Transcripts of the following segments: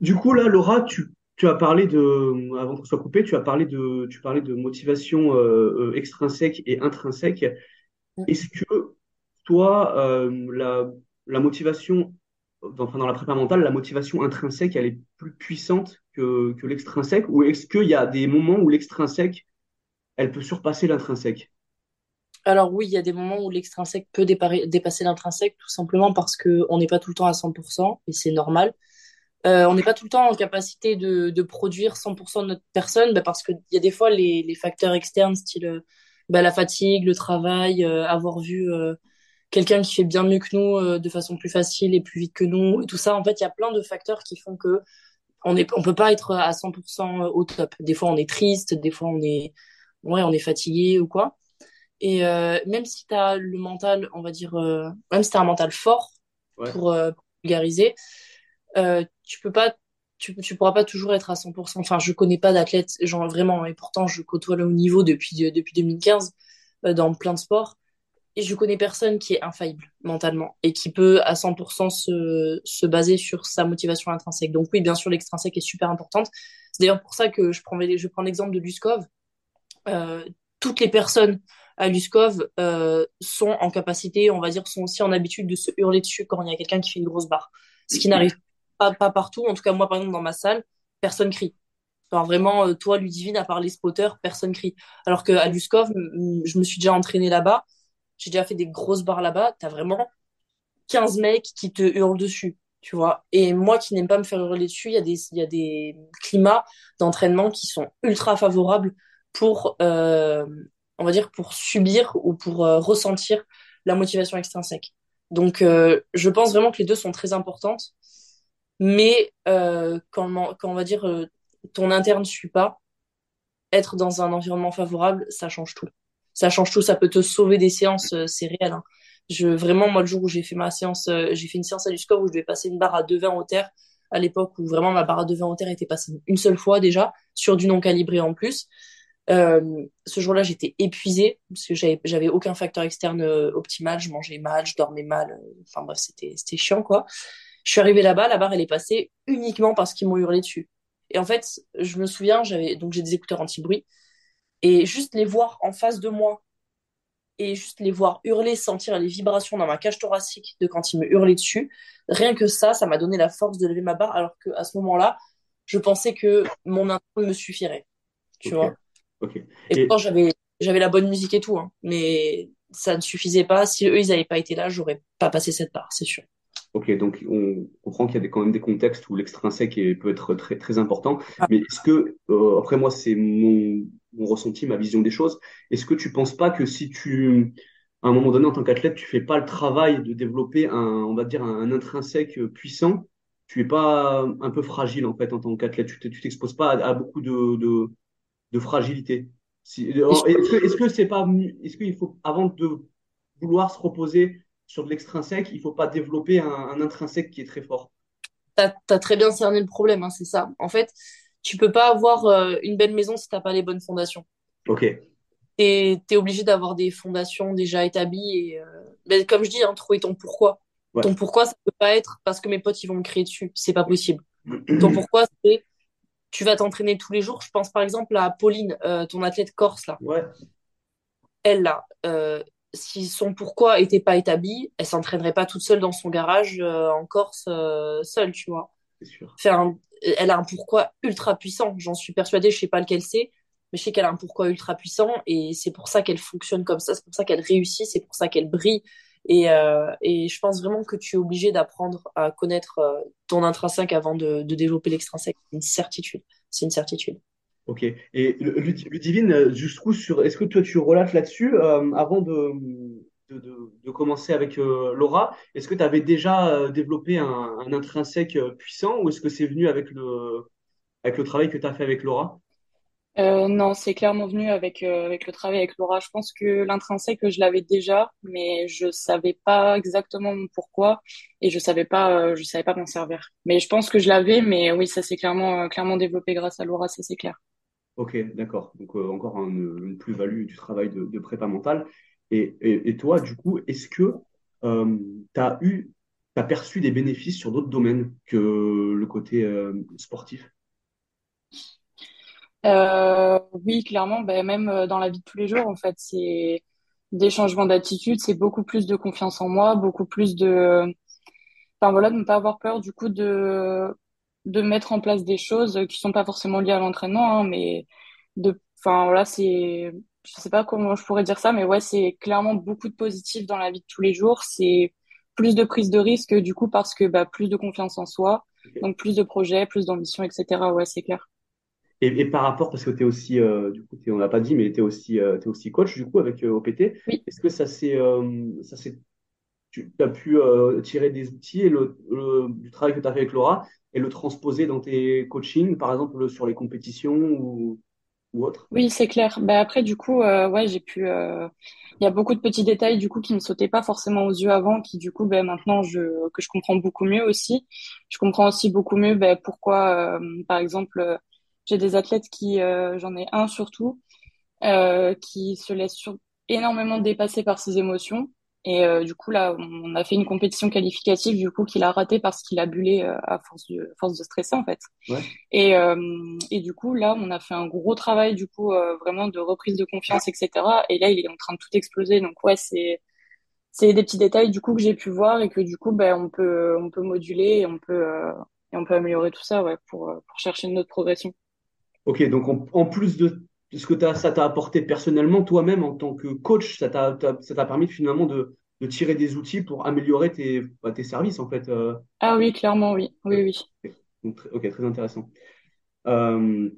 Du coup, là, Laura, tu, tu as parlé de, avant qu'on soit coupé, tu as parlé de, tu parlais de motivation euh, euh, extrinsèque et intrinsèque. Est-ce que toi, euh, la, la motivation, dans, enfin, dans la prépa mentale, la motivation intrinsèque, elle est plus puissante que, que l'extrinsèque, ou est-ce qu'il y a des moments où l'extrinsèque, elle peut surpasser l'intrinsèque? Alors oui, il y a des moments où l'extrinsèque peut dépa- dépasser l'intrinsèque, tout simplement parce que on n'est pas tout le temps à 100%, et c'est normal. Euh, on n'est pas tout le temps en capacité de, de produire 100% de notre personne, bah, parce qu'il y a des fois les, les facteurs externes, style euh, bah, la fatigue, le travail, euh, avoir vu euh, quelqu'un qui fait bien mieux que nous euh, de façon plus facile et plus vite que nous, et tout ça. En fait, il y a plein de facteurs qui font que on est, on peut pas être à 100% au top. Des fois, on est triste, des fois, on est, ouais, on est fatigué ou quoi. Et euh, même si tu as le mental, on va dire, euh, même si tu as un mental fort Ouais. pour euh, vulgariser, euh, tu peux pas, tu, tu pourras pas toujours être à 100%. Enfin, je connais pas d'athlètes, genre vraiment, et pourtant je côtoie le haut niveau depuis, euh, depuis 2015 euh, dans plein de sports. Et je connais personne qui est infaillible mentalement et qui peut à 100% se, se baser sur sa motivation intrinsèque. Donc oui, bien sûr, l'extrinsèque est super importante. C'est d'ailleurs pour ça que je prends, je prends l'exemple de Luskov. Euh, toutes les personnes à Luskov sont en capacité, on va dire, sont aussi en habitude de se hurler dessus quand il y a quelqu'un qui fait une grosse barre. Ce qui n'arrive pas, pas partout. En tout cas, moi, par exemple, dans ma salle, personne crie. Genre vraiment, euh, toi, Ludivine, à part les spotters, personne crie. Alors que à Luskov, je me suis déjà entraîné là-bas. J'ai déjà fait des grosses barres là-bas. T'as vraiment 15 mecs qui te hurlent dessus, tu vois. Et moi qui n'aime pas me faire hurler dessus, il y a des, il y a des climats d'entraînement qui sont ultra favorables pour, euh, on va dire, pour subir ou pour euh, ressentir la motivation extrinsèque. Donc, euh, je pense vraiment que les deux sont très importantes, mais euh, quand, on- quand on va dire euh, ton interne ne suit pas, être dans un environnement favorable, ça change tout. Ça change tout, ça peut te sauver des séances, euh, c'est réel. hein. Je, vraiment, moi, le jour où j'ai fait ma séance, euh, j'ai fait une séance à du où je devais passer une barre à 2,20 au terre, à l'époque où vraiment ma barre à 2,20 au terre était passée une seule fois déjà, sur du non calibré en plus. Euh, ce jour-là, j'étais épuisée parce que j'avais, j'avais aucun facteur externe optimal. Je mangeais mal, je dormais mal. Enfin bref, c'était, c'était chiant, quoi. Je suis arrivée là-bas, la barre, elle est passée uniquement parce qu'ils m'ont hurlé dessus. Et en fait, je me souviens, j'avais, donc j'ai des écouteurs anti-bruit et juste les voir en face de moi et juste les voir hurler, sentir les vibrations dans ma cage thoracique de quand ils me hurlaient dessus, rien que ça, ça m'a donné la force de lever ma barre alors qu'à ce moment-là, je pensais que mon intro me suffirait, tu Ok, vois? Et, pourtant, j'avais, j'avais la bonne musique et tout, hein, mais ça ne suffisait pas. Si eux, ils n'avaient pas été là, j'aurais pas passé cette barre, c'est sûr. Ok, donc on comprend qu'il y a des, quand même des contextes où l'extrinsèque peut être très, très important. Ah, Mais est-ce que, euh, après moi, c'est mon, mon ressenti, ma vision des choses, est-ce que tu penses pas que si tu, à un moment donné, en tant qu'athlète, tu fais pas le travail de développer un, on va dire, un, un intrinsèque puissant, tu es pas un peu fragile, en fait, en tant qu'athlète? Tu t'exposes pas à, à beaucoup de, de, de fragilité. Si, que, est-ce que c'est pas, est-ce qu'il faut, avant de vouloir se reposer sur de l'extrinsèque, il faut pas développer un, un intrinsèque qui est très fort. T'as, t'as très bien cerné le problème, hein, c'est ça. En fait, tu peux pas avoir euh, une belle maison si t'as pas les bonnes fondations. Ok, T'es, t'es obligé d'avoir des fondations déjà établies et, euh, ben, comme je dis, hein, trouver ton pourquoi. ouais. Ton pourquoi, ça peut pas être parce que mes potes, ils vont me crier dessus. C'est pas possible. Ton pourquoi, c'est tu vas t'entraîner tous les jours. Je pense par exemple à Pauline, euh, ton athlète corse là. Ouais, Elle là, si son pourquoi était pas établi, elle s'entraînerait pas toute seule dans son garage euh, en Corse euh, seule, tu vois. sûr. Enfin, elle a un pourquoi ultra puissant. J'en suis persuadée. Je sais pas lequel c'est, mais je sais qu'elle a un pourquoi ultra puissant et c'est pour ça qu'elle fonctionne comme ça. C'est pour ça qu'elle réussit. C'est pour ça qu'elle brille. Et, euh, et je pense vraiment que tu es obligé d'apprendre à connaître euh, ton intrinsèque avant de, de développer l'extrinsèque. C'est une certitude. C'est une certitude. Ok. Et Ludivine, euh, jusqu'où sur, est-ce que toi tu relates là-dessus euh, avant de, de, de, commencer avec euh, Laura? Est-ce que tu avais déjà euh, développé un, un intrinsèque euh, puissant ou est-ce que c'est venu avec le, avec le travail que tu as fait avec Laura? Euh, non, c'est clairement venu avec, euh, avec le travail avec Laura. Je pense que l'intrinsèque, je l'avais déjà, mais je savais pas exactement pourquoi et je savais pas, euh, je savais pas m'en servir. Mais je pense que je l'avais, mais oui, ça s'est clairement, euh, clairement développé grâce à Laura, ça c'est clair. Ok, d'accord. Donc euh, encore un- une plus-value du travail de, prépa mentale. Et, toi, du coup, est-ce que tu as eu as perçu des bénéfices sur d'autres domaines que le côté euh, sportif? Euh, oui, clairement, ben, même euh, dans la vie de tous les jours, en fait, c'est des changements d'attitude, c'est beaucoup plus de confiance en moi, beaucoup plus de, enfin voilà, de ne pas avoir peur du coup de de mettre en place des choses qui sont pas forcément liées à l'entraînement, hein, mais de, enfin voilà, c'est, je sais pas comment je pourrais dire ça, mais ouais, c'est clairement beaucoup de positifs dans la vie de tous les jours. C'est plus de prise de risque du coup parce que bah plus de confiance en soi, donc plus de projets, plus d'ambition, etc. Ouais, c'est clair. Et, et par rapport, parce que tu es aussi, euh, du coup, t'es- on l'a pas dit, mais tu es aussi, euh, t'es aussi coach, du coup, avec euh, OPT. Oui. Est-ce que ça s'est, euh, ça s'est, tu as pu euh, tirer des outils et le, le- du travail que tu as fait avec Laura et le transposer dans tes coachings, par exemple, sur les compétitions ou, ou autres? Oui, c'est clair. Bah après, du coup, euh, ouais, j'ai pu. euh, Il y a beaucoup de petits détails du coup qui me sautaient pas forcément aux yeux avant, qui du coup, ben maintenant, je que je comprends beaucoup mieux aussi. Je comprends aussi beaucoup mieux ben, pourquoi, euh, par exemple, j'ai des athlètes qui, euh, j'en ai un surtout, qui se laisse sur... énormément dépasser par ses émotions. Et euh, du coup, là, on a fait une compétition qualificative, du coup, qu'il a raté parce qu'il a bullé euh, à force de, force de stresser, en fait. Ouais. Et, euh, et du coup, là, on a fait un gros travail, du coup, euh, vraiment de reprise de confiance, etc. Et là, il est en train de tout exploser. Donc, ouais, c'est, c'est des petits détails, du coup, que j'ai pu voir et que, du coup, ben, on peut, on peut moduler et on peut, euh, et on peut améliorer tout ça, ouais, pour, euh, pour chercher une autre progression. Ok, donc en plus de, de ce que ça t'a apporté personnellement, toi-même, en tant que coach, ça t'a, permis finalement de, de tirer des outils pour améliorer tes, bah, tes services, en fait. euh. Ah oui, clairement, oui. Oui, oui. Donc, ok, très intéressant. Euh,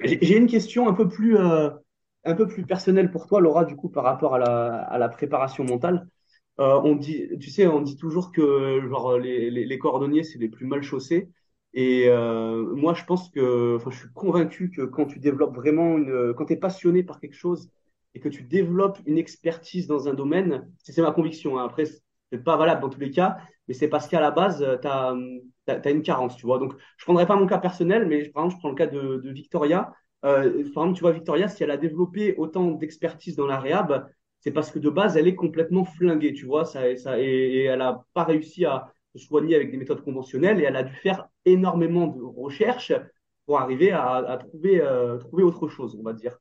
j'ai une question un peu plus, euh, un peu plus personnelle pour toi, Laura, du coup, par rapport à la, à la préparation mentale. On dit, tu sais, on dit toujours que genre, les, les, les cordonniers, c'est les plus mal chaussés. Et euh, moi, je pense que, enfin, je suis convaincu que quand tu développes vraiment une, quand tu es passionné par quelque chose et que tu développes une expertise dans un domaine, c'est ma conviction. hein. Après, c'est pas valable dans tous les cas, mais c'est parce qu'à la base, tu as, une carence, tu vois. Donc, je prendrai pas mon cas personnel, mais par exemple, je prends le cas de, de Victoria. Euh, par exemple, tu vois, Victoria, si elle a développé autant d'expertise dans la réhab, c'est parce que de base, elle est complètement flinguée, tu vois, ça, ça, et, et elle n'a pas réussi à se soigner avec des méthodes conventionnelles et elle a dû faire énormément de recherches pour arriver à, à trouver, euh, trouver autre chose, on va dire.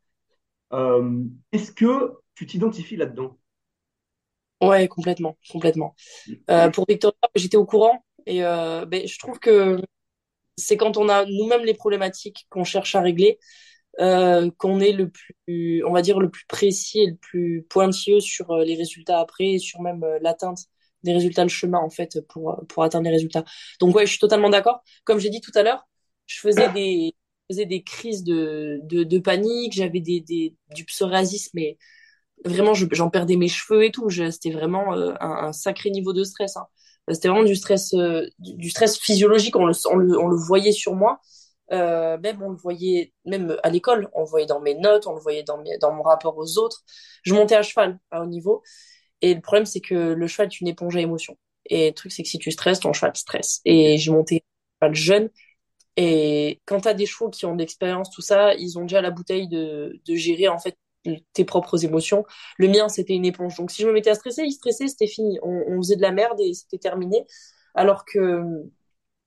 Euh, Est-ce que tu t'identifies là-dedans? Ouais, complètement, complètement. Euh, pour Victoria, j'étais au courant et ben, je trouve que c'est quand on a nous-mêmes les problématiques qu'on cherche à régler, qu'on est le plus, on va dire, le plus précis et le plus pointilleux sur les résultats après et sur même l'atteinte des résultats, le chemin en fait pour, pour atteindre les résultats. Donc ouais, je suis totalement d'accord. Comme j'ai dit tout à l'heure, je faisais des, je faisais des crises de, de, de panique, j'avais des, des, du psoriasis, mais vraiment, je- j'en perdais mes cheveux et tout. C'était vraiment euh, un, sacré niveau de stress. hein. C'était vraiment du stress, euh, du, du stress physiologique. On le, on le, on le voyait sur moi. Euh, même on le voyait, même à l'école, on le voyait dans mes notes, on le voyait dans, mes, dans mon rapport aux autres. Je montais à cheval à haut niveau. Et le problème, c'est que le cheval est une éponge à émotions. Et le truc, c'est que si tu stresses, ton cheval stresse. Et j'ai monté à cheval jeune. Et quand tu as des chevaux qui ont de l'expérience, tout ça, ils ont déjà la bouteille de, de gérer en fait tes propres émotions. Le mien, c'était une éponge. Donc si je me mettais à stresser, il stressait, c'était fini. On, on faisait de la merde et c'était terminé. Alors que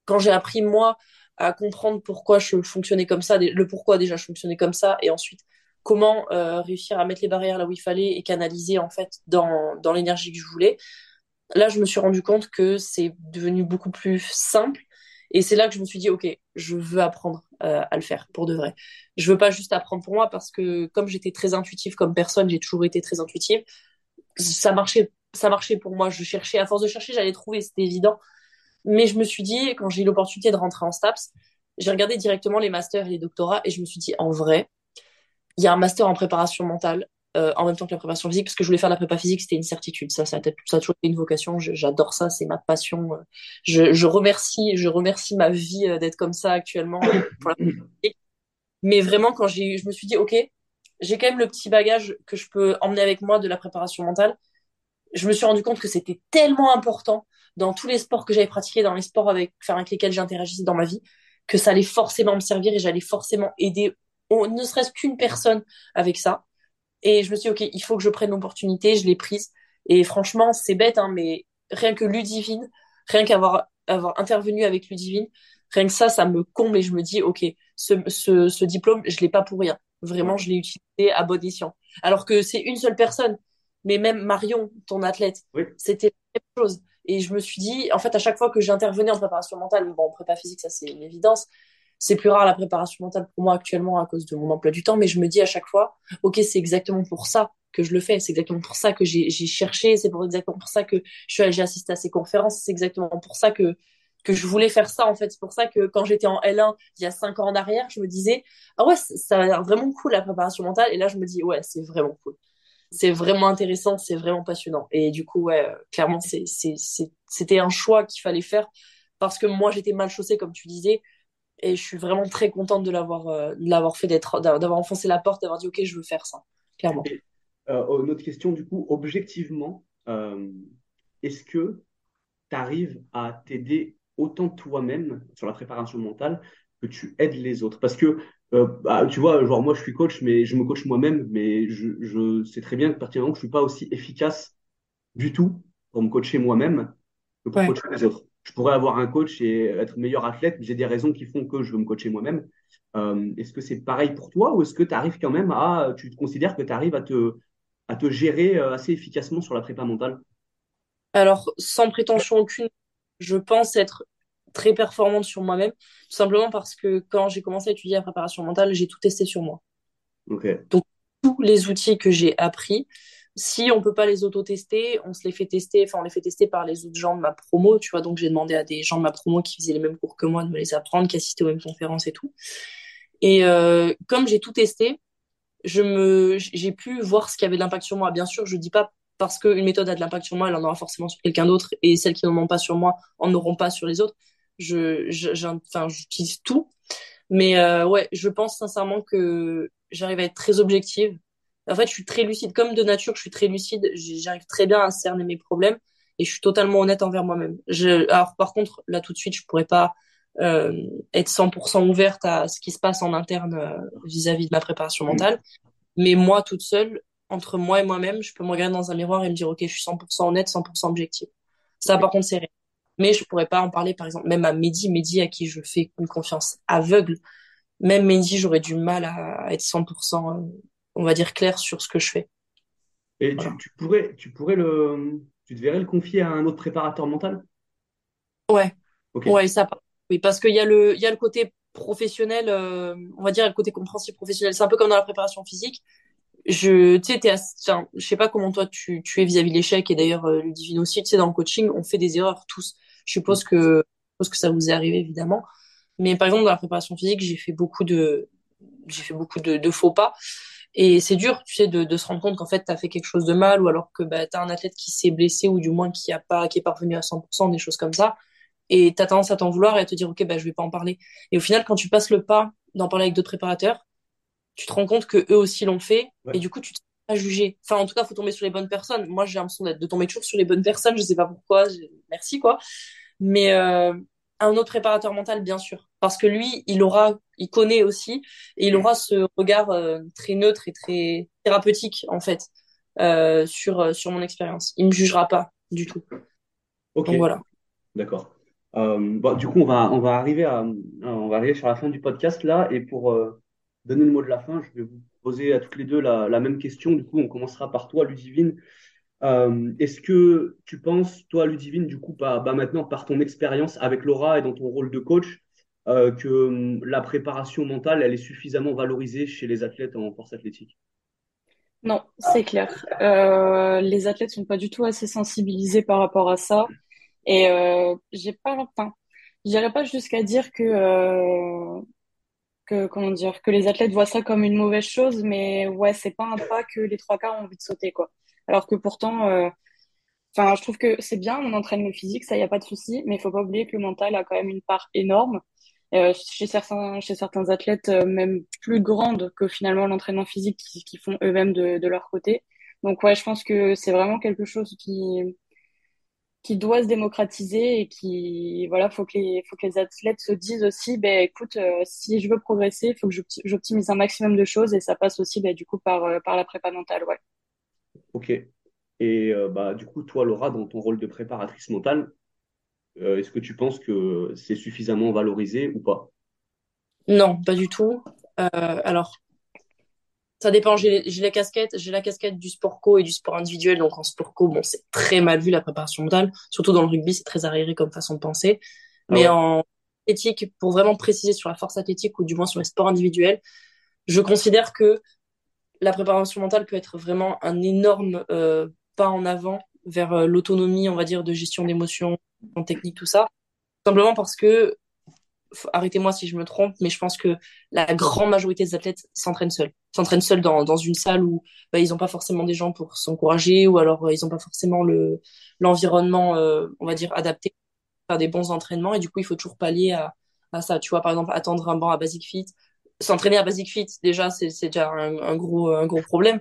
quand j'ai appris moi à comprendre pourquoi je fonctionnais comme ça, le pourquoi déjà je fonctionnais comme ça, et ensuite comment euh, réussir à mettre les barrières là où il fallait et canaliser en fait dans, dans l'énergie que je voulais, là je me suis rendu compte que c'est devenu beaucoup plus simple et c'est là que je me suis dit ok je veux apprendre euh, à le faire pour de vrai. Je veux pas juste apprendre pour moi parce que comme j'étais très intuitive comme personne j'ai toujours été très intuitive ça marchait ça marchait pour moi. Je cherchais à force de chercher j'allais trouver c'était évident. Mais je me suis dit quand j'ai eu l'opportunité de rentrer en STAPS j'ai regardé directement les masters et les doctorats et je me suis dit en vrai il y a un master en préparation mentale euh, en même temps que la préparation physique parce que je voulais faire la prépa physique c'était une certitude. Ça ça a, toujours été une vocation. J'adore ça c'est ma passion. Je, je remercie je remercie ma vie euh, d'être comme ça actuellement mais vraiment quand j'ai je me suis dit ok j'ai quand même le petit bagage que je peux emmener avec moi de la préparation mentale. Je me suis rendu compte que c'était tellement important dans tous les sports que j'avais pratiqués dans les sports avec enfin, avec lesquels j'interagissais dans ma vie que ça allait forcément me servir et j'allais forcément aider au- ne serait-ce qu'une personne avec ça et je me suis dit, OK, il faut que je prenne l'opportunité, je l'ai prise. Et franchement, c'est bête, hein, mais rien que Ludivine, rien qu'avoir avoir intervenu avec Ludivine, rien que ça, ça me comble et je me dis, ok, ce, ce, ce diplôme, je l'ai pas pour rien. Vraiment, je l'ai utilisé à bon escient. Alors que c'est une seule personne, mais même Marion, ton athlète, c'était la même chose. Et je me suis dit, en fait, à chaque fois que j'intervenais en préparation mentale, bon, en prépa physique, ça c'est une évidence, c'est plus rare la préparation mentale pour moi actuellement à cause de mon emploi du temps, mais je me dis à chaque fois, ok, c'est exactement pour ça que je le fais, c'est exactement pour ça que j'ai cherché, c'est pour exactement pour ça que j'ai assisté à ces conférences, c'est exactement pour ça que que je voulais faire ça en fait. C'est pour ça que quand j'étais en L1 il y a cinq ans en arrière, je me disais ah ouais ça a l'air vraiment cool la préparation mentale. Et là je me dis ouais c'est vraiment cool, c'est vraiment intéressant, c'est vraiment passionnant. Et du coup ouais clairement c'est c'était un choix qu'il fallait faire parce que moi j'étais mal chaussée comme tu disais et je suis vraiment très contente de l'avoir euh, de l'avoir fait d'être d'avoir enfoncé la porte d'avoir dit ok je veux faire ça clairement. Euh, une autre question du coup. Objectivement euh, est-ce que tu arrives à t'aider autant toi-même sur la préparation mentale que tu aides les autres? Parce que bah, tu vois genre moi je suis coach mais je me coach moi-même mais je, je sais très bien que partir du moment que je suis pas aussi efficace du tout pour me coacher moi-même que pour coacher les autres je pourrais avoir un coach et être meilleur athlète, j'ai des raisons qui font que je veux me coacher moi-même. Euh, est-ce que c'est pareil pour toi ou est-ce que tu arrives quand même à, tu considères que tu arrives à te, à te gérer euh, assez efficacement sur la prépa mentale? Alors, sans prétention aucune, je pense être très performante sur moi-même, tout simplement parce que quand j'ai commencé à étudier la préparation mentale, j'ai tout testé sur moi. Donc, tous les outils que j'ai appris, si on peut pas les auto-tester, on se les fait tester, enfin on les fait tester par les autres gens de ma promo, tu vois. Donc j'ai demandé à des gens de ma promo qui faisaient les mêmes cours que moi de me les apprendre, qui assistaient aux mêmes conférences et tout. Et euh, comme j'ai tout testé, je me, j'ai pu voir ce qui avait de l'impact sur moi. Bien sûr, je dis pas parce qu'une méthode a de l'impact sur moi, elle en aura forcément sur quelqu'un d'autre, et celles qui n'en ont pas sur moi en auront pas sur les autres. Je, enfin, j'utilise tout, mais euh, ouais, je pense sincèrement que j'arrive à être très objective en fait, je suis très lucide. Comme de nature, je suis très lucide. J'arrive très bien à cerner mes problèmes et je suis totalement honnête envers moi-même. Alors, par contre, là, tout de suite, je pourrais pas euh, être 100% ouverte à ce qui se passe en interne euh, vis-à-vis de ma préparation mentale. Mais moi, toute seule, entre moi et moi-même, je peux me regarder dans un miroir et me dire, OK, je suis 100% honnête, 100% objective. Ça, par contre, c'est réel. Mais je pourrais pas en parler, par exemple, même à Mehdi, Mehdi à qui je fais une confiance aveugle. Même Mehdi, j'aurais du mal à être 100% on va dire, clair sur ce que je fais. Et tu, pourrais, tu pourrais le, tu devrais le confier à un autre préparateur mental? Ouais. Ouais, ça. Oui, parce qu'il y a le, il y a le côté professionnel, euh, on va dire, le côté compréhensible professionnel. C'est un peu comme dans la préparation physique. Je, tu sais, je sais pas comment toi tu, tu es vis-à-vis de l'échec et d'ailleurs euh, le aussi. Tu sais, dans le coaching, on fait des erreurs tous. Je suppose que, je suppose que ça vous est arrivé évidemment. Mais par exemple, dans la préparation physique, j'ai fait beaucoup de, j'ai fait beaucoup de, de faux pas. Et c'est dur, tu sais, de, de se rendre compte qu'en fait, tu as fait quelque chose de mal ou alors que bah, tu as un athlète qui s'est blessé ou du moins qui a pas qui est parvenu à 100%, des choses comme ça. Et tu as tendance à t'en vouloir et à te dire, OK, bah, je vais pas en parler. Et au final, quand tu passes le pas d'en parler avec d'autres préparateurs, tu te rends compte que eux aussi l'ont fait et du coup, tu te pas jugé. Enfin, en tout cas, faut tomber sur les bonnes personnes. Moi, j'ai l'impression de tomber toujours sur les bonnes personnes. Je sais pas pourquoi. Merci, quoi. Mais euh, un autre préparateur mental, bien sûr, parce que lui, il aura, il connaît aussi, et il aura ce regard euh, très neutre et très thérapeutique en fait euh, sur euh, sur mon expérience. Il me jugera pas du tout. Ok. Donc, voilà. D'accord. Bon, du coup, on va on va arriver à on va arriver sur la fin du podcast là, et pour donner le mot de la fin, je vais vous poser à toutes les deux la, la même question. Du coup, on commencera par toi, Ludivine. Euh, est-ce que tu penses, toi, Ludivine, du coup, bah, bah, maintenant, par ton expérience avec Laura et dans ton rôle de coach, euh, que hum, la préparation mentale, elle est suffisamment valorisée chez les athlètes en force athlétique Non, c'est clair. Euh, les athlètes sont pas du tout assez sensibilisés par rapport à ça. Et euh, j'ai pas, pas jusqu'à dire que, euh, que, comment dire, que les athlètes voient ça comme une mauvaise chose, mais ouais, c'est pas un pas que les trois quarts ont envie de sauter, quoi. Alors que pourtant, enfin, je trouve que c'est bien, on entraîne le physique, ça y a pas de souci, mais il faut pas oublier que le mental a quand même une part énorme. Euh, chez certains, chez certains athlètes, euh, même plus grande que finalement l'entraînement physique qu'ils font eux-mêmes de, leur côté. Donc ouais, je pense que c'est vraiment quelque chose qui qui doit se démocratiser et qui voilà faut que les faut que les athlètes se disent aussi ben écoute euh, si je veux progresser il faut que j'optimise un maximum de choses et ça passe aussi ben, du coup par par la prépa mentale ouais Ok. Et bah, du coup, toi, Laura, dans ton rôle de préparatrice mentale, est-ce que tu penses que c'est suffisamment valorisé ou pas? Non, pas du tout. alors, ça dépend. J'ai la casquette, j'ai la casquette du sport co et du sport individuel. Donc en sport co, bon, c'est très mal vu la préparation mentale. Surtout dans le rugby, c'est très arriéré comme façon de penser. Ah Mais en éthique, pour vraiment préciser sur la force athlétique ou du moins sur les sports individuels, je considère que la préparation mentale peut être vraiment un énorme euh, pas en avant vers euh, l'autonomie, on va dire, de gestion d'émotions, en technique, tout ça. Simplement parce que arrêtez-moi si je me trompe, mais je pense que la grande majorité des athlètes s'entraînent seuls. S'entraînent seuls dans, dans une salle où bah, ils n'ont pas forcément des gens pour s'encourager ou alors euh, ils n'ont pas forcément le l'environnement, euh, on va dire, adapté pour des bons entraînements. Et du coup, il faut toujours pallier à, à ça. Tu vois, par exemple, attendre un banc à Basic Fit. S'entraîner à Basic Fit, déjà, c'est déjà un, un, gros, un gros problème.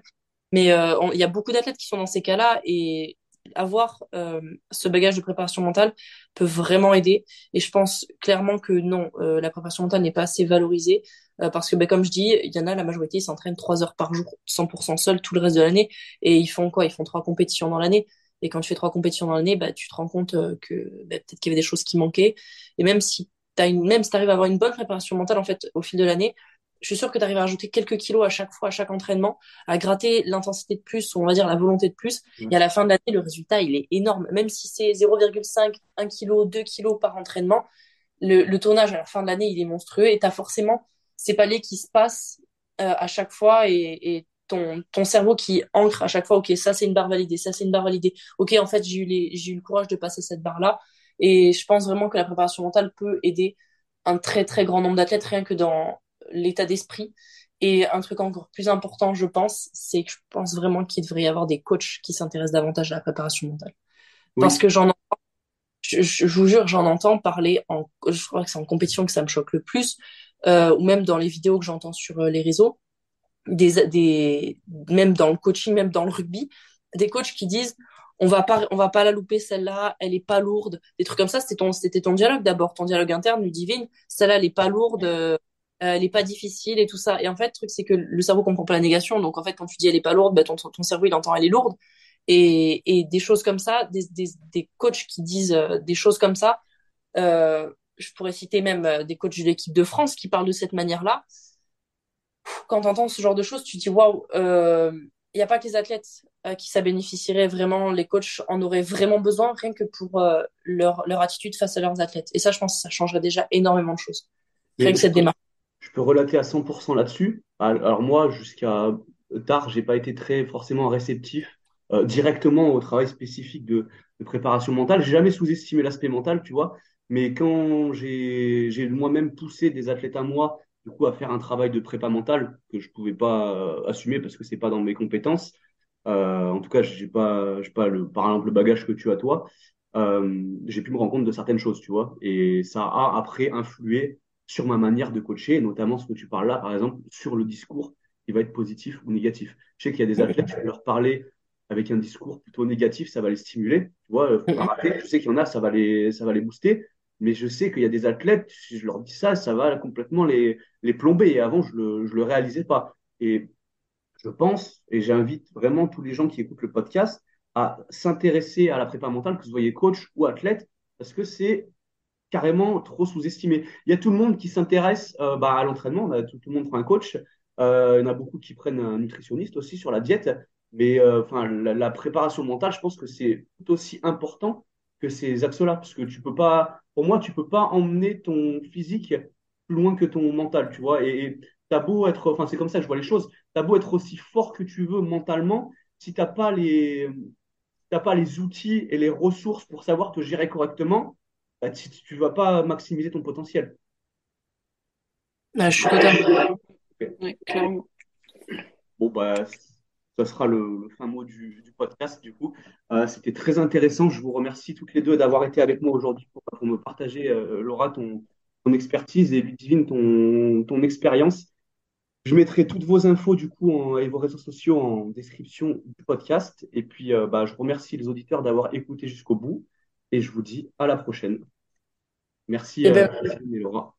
Mais euh, il y a beaucoup d'athlètes qui sont dans ces cas-là et avoir euh, ce bagage de préparation mentale peut vraiment aider. Et je pense clairement que non, euh, la préparation mentale n'est pas assez valorisée euh, parce que, ben, comme je dis, il y en a la majorité, ils s'entraînent trois heures par jour, 100% seuls tout le reste de l'année. Et ils font quoi? Ils font trois compétitions dans l'année. Et quand tu fais trois compétitions dans l'année, bah, tu te rends compte que bah, peut-être qu'il y avait des choses qui manquaient. Et même si tu une, même si arrives à avoir une bonne préparation mentale en fait au fil de l'année, je suis sûre que tu arrives à rajouter quelques kilos à chaque fois, à chaque entraînement, à gratter l'intensité de plus, ou on va dire la volonté de plus. Et à la fin de l'année, le résultat, il est énorme. Même si c'est 0,5, 1 kg, 2 kg par entraînement, le, le tournage à la fin de l'année, il est monstrueux et tu as forcément ces paliers qui se passent euh, à chaque fois et, et ton, ton cerveau qui ancre à chaque fois, ok, ça c'est une barre validée, ça c'est une barre validée. Ok, en fait, j'ai eu, les, j'ai eu le courage de passer cette barre-là. Et je pense vraiment que la préparation mentale peut aider un très très grand nombre d'athlètes, rien que dans l'état d'esprit. Et un truc encore plus important, je pense, c'est que je pense vraiment qu'il devrait y avoir des coachs qui s'intéressent davantage à la préparation mentale. Parce que j'en entends, je, vous jure, j'en entends parler en, je crois que c'est en compétition que ça me choque le plus, euh, ou même dans les vidéos que j'entends sur euh, les réseaux, des, des, même dans le coaching, même dans le rugby, des coachs qui disent, on va pas, on va pas la louper celle-là, elle est pas lourde, des trucs comme ça. C'était ton, c'était ton dialogue d'abord, ton dialogue interne, lui divine, celle-là elle est pas lourde, euh, euh, elle est pas difficile et tout ça. Et en fait, le truc, c'est que le cerveau comprend pas la négation. Donc, en fait, quand tu dis elle est pas lourde, bah, ton, ton cerveau, il entend elle est lourde. Et, et des choses comme ça, des, des, des coachs qui disent euh, des choses comme ça, euh, je pourrais citer même euh, des coachs de l'équipe de France qui parlent de cette manière-là. Quand tu entends ce genre de choses, tu dis waouh, il n'y a pas que les athlètes qui ça bénéficierait vraiment, les coachs en auraient vraiment besoin, rien que pour leur, leur attitude face à leurs athlètes. Et ça, je pense que ça changerait déjà énormément de choses. Rien que cette démarche relater à 100% là-dessus. Alors moi, jusqu'à tard, j'ai pas été très forcément réceptif euh, directement au travail spécifique de, préparation mentale. J'ai jamais sous-estimé l'aspect mental, tu vois. Mais quand j'ai moi-même poussé des athlètes à moi, du coup, à faire un travail de prépa mentale que je pouvais pas euh, assumer parce que c'est pas dans mes compétences. Euh, en tout cas, j'ai pas j'ai pas le par exemple le bagage que tu as toi. J'ai pu me rendre compte de certaines choses, tu vois. Et ça a après influé sur ma manière de coacher, notamment ce que tu parles là, par exemple, sur le discours qui va être positif ou négatif. Je sais qu'il y a des athlètes, tu peux leur parler avec un discours plutôt négatif, ça va les stimuler. Tu vois, faut pas rater. Je sais qu'il y en a, ça va les, ça va les booster. Mais je sais qu'il y a des athlètes, si je leur dis ça, ça va complètement les, les plomber. Et avant, je le, je le réalisais pas. Et je pense, et j'invite vraiment tous les gens qui écoutent le podcast à s'intéresser à la prépa mentale, que vous soyez coach ou athlète, parce que c'est carrément trop sous-estimé. Il y a tout le monde qui s'intéresse euh, bah, à l'entraînement, tout, tout, le monde prend un coach, euh, il y en a beaucoup qui prennent un nutritionniste aussi sur la diète, mais euh, enfin la, la, préparation mentale, je pense que c'est tout aussi important que ces axes-là, parce que tu peux pas, pour moi, tu peux pas emmener ton physique plus loin que ton mental, tu vois, et, t'as beau être, enfin c'est comme ça je vois les choses, t'as beau être aussi fort que tu veux mentalement, si t'as pas les, t'as pas les outils et les ressources pour savoir te gérer correctement, bah, tu ne vas pas maximiser ton potentiel. Bah, je suis totalement. clairement. Bon, bah, ça sera le, fin mot du, podcast, du coup. Euh, c'était très intéressant. Je vous remercie toutes les deux d'avoir été avec moi aujourd'hui pour, me partager, euh, Laura, ton, ton, expertise et Ludivine, ton, ton expérience. Je mettrai toutes vos infos, du coup, et vos réseaux sociaux en description du podcast. Et puis, euh, bah, je remercie les auditeurs d'avoir écouté jusqu'au bout et je vous dis à la prochaine. Merci, eh ben, euh, Laura.